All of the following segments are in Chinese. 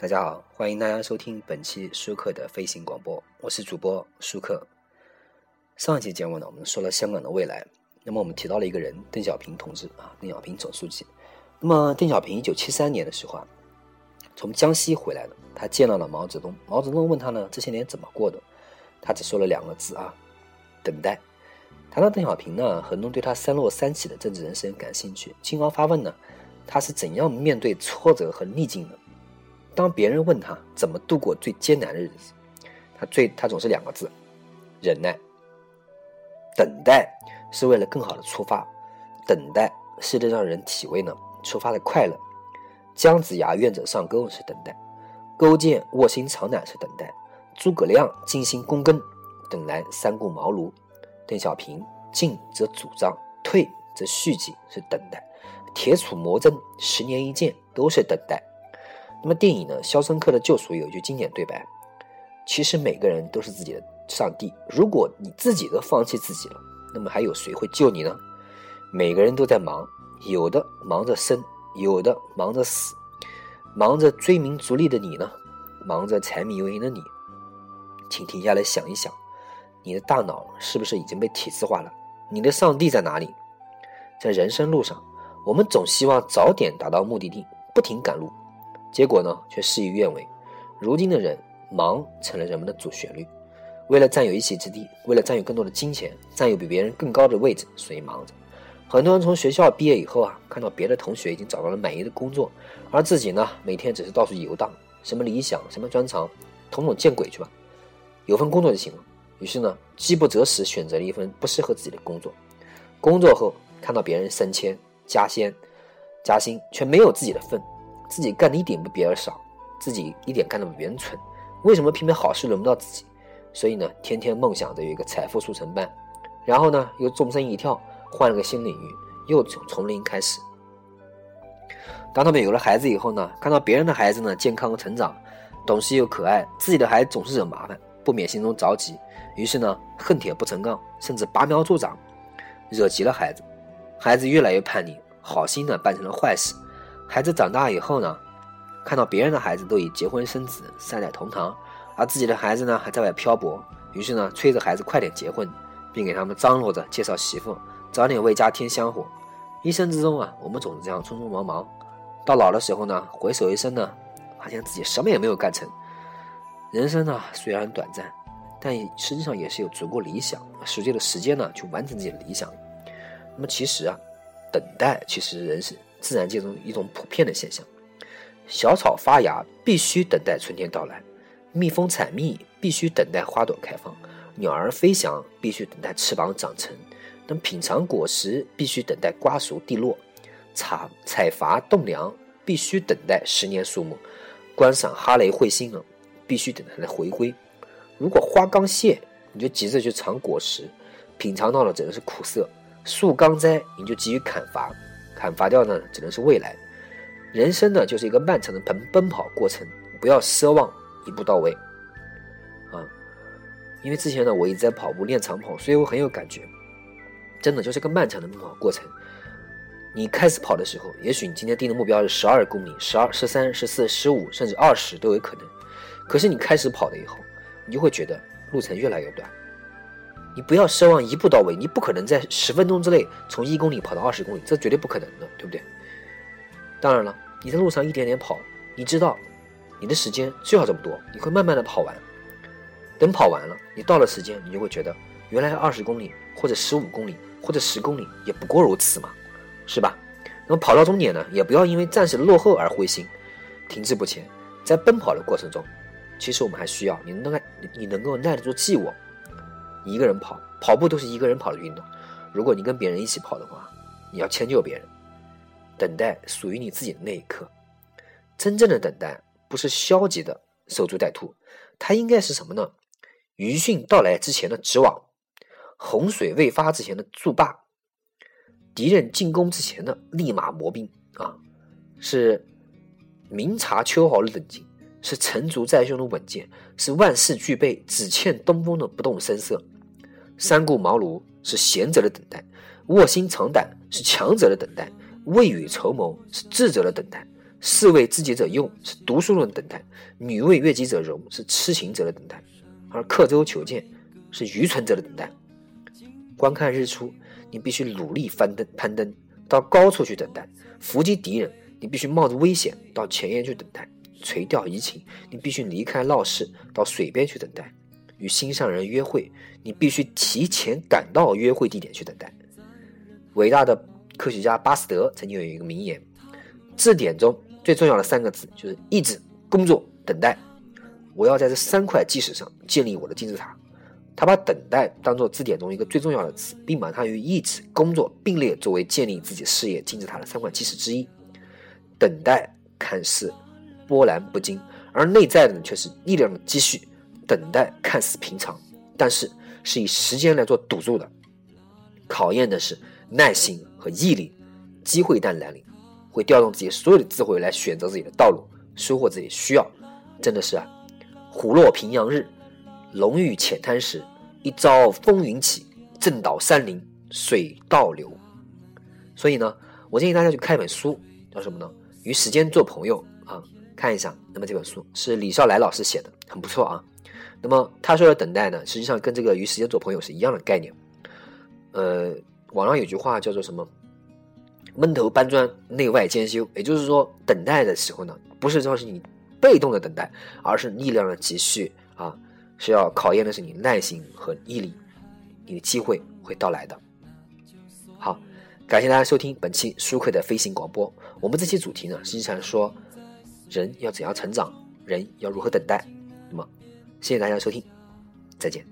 大家好，欢迎大家收听本期舒克的飞行广播，我是主播舒克。上一期节目呢，我们说了香港的未来，那么我们提到了一个人，邓小平同志啊，邓小平总书记。那么邓小平一九七三年的时候啊，从江西回来的，他见到了毛泽东。毛泽东问他呢，这些年怎么过的？他只说了两个字啊，等待。谈到邓小平呢，很多人对他三落三起的政治人生感兴趣，进而发问呢，他是怎样面对挫折和逆境的？当别人问他怎么度过最艰难的日子，他最他总是两个字：忍耐。等待是为了更好的出发，等待是得让人体味呢出发的快乐。姜子牙愿者上钩是等待，勾践卧薪尝胆是等待，诸葛亮尽心躬耕等来三顾茅庐，邓小平进则主张，退则续集是等待，铁杵磨针十年一见都是等待。那么电影呢，《肖申克的救赎》有一句经典对白：“其实每个人都是自己的上帝。如果你自己都放弃自己了，那么还有谁会救你呢？每个人都在忙，有的忙着生，有的忙着死。忙着追名逐利的你呢？忙着柴米油盐的你，请停下来想一想，你的大脑是不是已经被体制化了？你的上帝在哪里？在人生路上，我们总希望早点达到目的地，不停赶路。”结果呢，却事与愿违。如今的人，忙成了人们的主旋律。为了占有一席之地，为了占有更多的金钱，占有比别人更高的位置，所以忙着。很多人从学校毕业以后啊，看到别的同学已经找到了满意的工作，而自己呢，每天只是到处游荡，什么理想，什么专长，统统见鬼去吧！有份工作就行了。于是呢，饥不择食，选择了一份不适合自己的工作。工作后，看到别人升迁、加薪、加薪，却没有自己的份。自己干的一点不比别人少，自己一点干的比别人蠢，为什么偏偏好事轮不到自己？所以呢，天天梦想着有一个财富速成班，然后呢，又纵身一跳，换了个新领域，又从从零开始。当他们有了孩子以后呢，看到别人的孩子呢健康成长，懂事又可爱，自己的孩子总是惹麻烦，不免心中着急，于是呢，恨铁不成钢，甚至拔苗助长，惹急了孩子，孩子越来越叛逆，好心呢办成了坏事。孩子长大以后呢，看到别人的孩子都已结婚生子、三代同堂，而自己的孩子呢还在外漂泊，于是呢催着孩子快点结婚，并给他们张罗着介绍媳妇，早点为家添香火。一生之中啊，我们总是这样匆匆忙忙，到老的时候呢，回首一生呢，发现自己什么也没有干成。人生呢虽然短暂，但实际上也是有足够理想、实际的时间呢去完成自己的理想。那么其实啊，等待其实人是。自然界中一种普遍的现象：小草发芽必须等待春天到来，蜜蜂采蜜必须等待花朵开放，鸟儿飞翔必须等待翅膀长成，等品尝果实必须等待瓜熟蒂落，采采伐栋梁必须等待十年树木，观赏哈雷彗星啊必须等待它的回归。如果花刚谢，你就急着去尝果实，品尝到了只能是苦涩；树刚栽，你就急于砍伐。砍伐掉呢，只能是未来。人生呢，就是一个漫长的奔奔跑过程，不要奢望一步到位啊！因为之前呢，我一直在跑步练长跑，所以我很有感觉。真的就是个漫长的奔跑过程。你开始跑的时候，也许你今天定的目标是十二公里、十二、十三、十四、十五，甚至二十都有可能。可是你开始跑了以后，你就会觉得路程越来越短。你不要奢望一步到位，你不可能在十分钟之内从一公里跑到二十公里，这绝对不可能的，对不对？当然了，你在路上一点点跑，你知道你的时间就要这么多，你会慢慢的跑完。等跑完了，你到了时间，你就会觉得原来二十公里或者十五公里或者十公里也不过如此嘛，是吧？那么跑到终点呢，也不要因为暂时落后而灰心，停滞不前。在奔跑的过程中，其实我们还需要你能耐，你能够耐得住寂寞。一个人跑，跑步都是一个人跑的运动。如果你跟别人一起跑的话，你要迁就别人，等待属于你自己的那一刻。真正的等待不是消极的守株待兔，它应该是什么呢？余汛到来之前的织网，洪水未发之前的筑坝，敌人进攻之前的立马磨兵啊，是明察秋毫的冷静，是成竹在胸的稳健，是万事俱备只欠东风的不动声色。三顾茅庐是贤者的等待，卧薪尝胆是强者的等待，未雨绸缪是智者的等待，士为知己者用，是读书人的等待；女为悦己者容，是痴情者的等待；而刻舟求剑，是愚蠢者的等待。观看日出，你必须努力攀登攀登到高处去等待；伏击敌人，你必须冒着危险到前沿去等待；垂钓怡情，你必须离开闹市到水边去等待；与心上人约会，你必须提前赶到约会地点去等待。伟大的科学家巴斯德曾经有一个名言：字典中。最重要的三个字就是意志、工作、等待。我要在这三块基石上建立我的金字塔。他把等待当做字典中一个最重要的词，并把它与意志、工作并列作为建立自己事业金字塔的三块基石之一。等待看似波澜不惊，而内在的却是力量的积蓄。等待看似平常，但是是以时间来做赌注的。考验的是耐心和毅力。机会一旦来临。会调动自己所有的智慧来选择自己的道路，收获自己需要，真的是啊，虎落平阳日，龙遇浅滩时，一朝风云起，震倒山林，水倒流。所以呢，我建议大家去看一本书，叫什么呢？与时间做朋友啊，看一下。那么这本书是李少来老师写的，很不错啊。那么他说的等待呢，实际上跟这个与时间做朋友是一样的概念。呃，网上有句话叫做什么？闷头搬砖，内外兼修。也就是说，等待的时候呢，不是说是你被动的等待，而是力量的积蓄啊，是要考验的是你耐心和毅力，你的机会会到来的。好，感谢大家收听本期舒克的飞行广播。我们这期主题呢，实际上说人要怎样成长，人要如何等待。那么，谢谢大家收听，再见。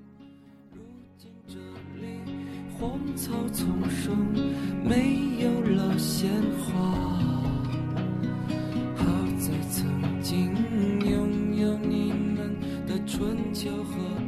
荒草丛生没有了鲜花，好在曾经拥有你们的春秋和。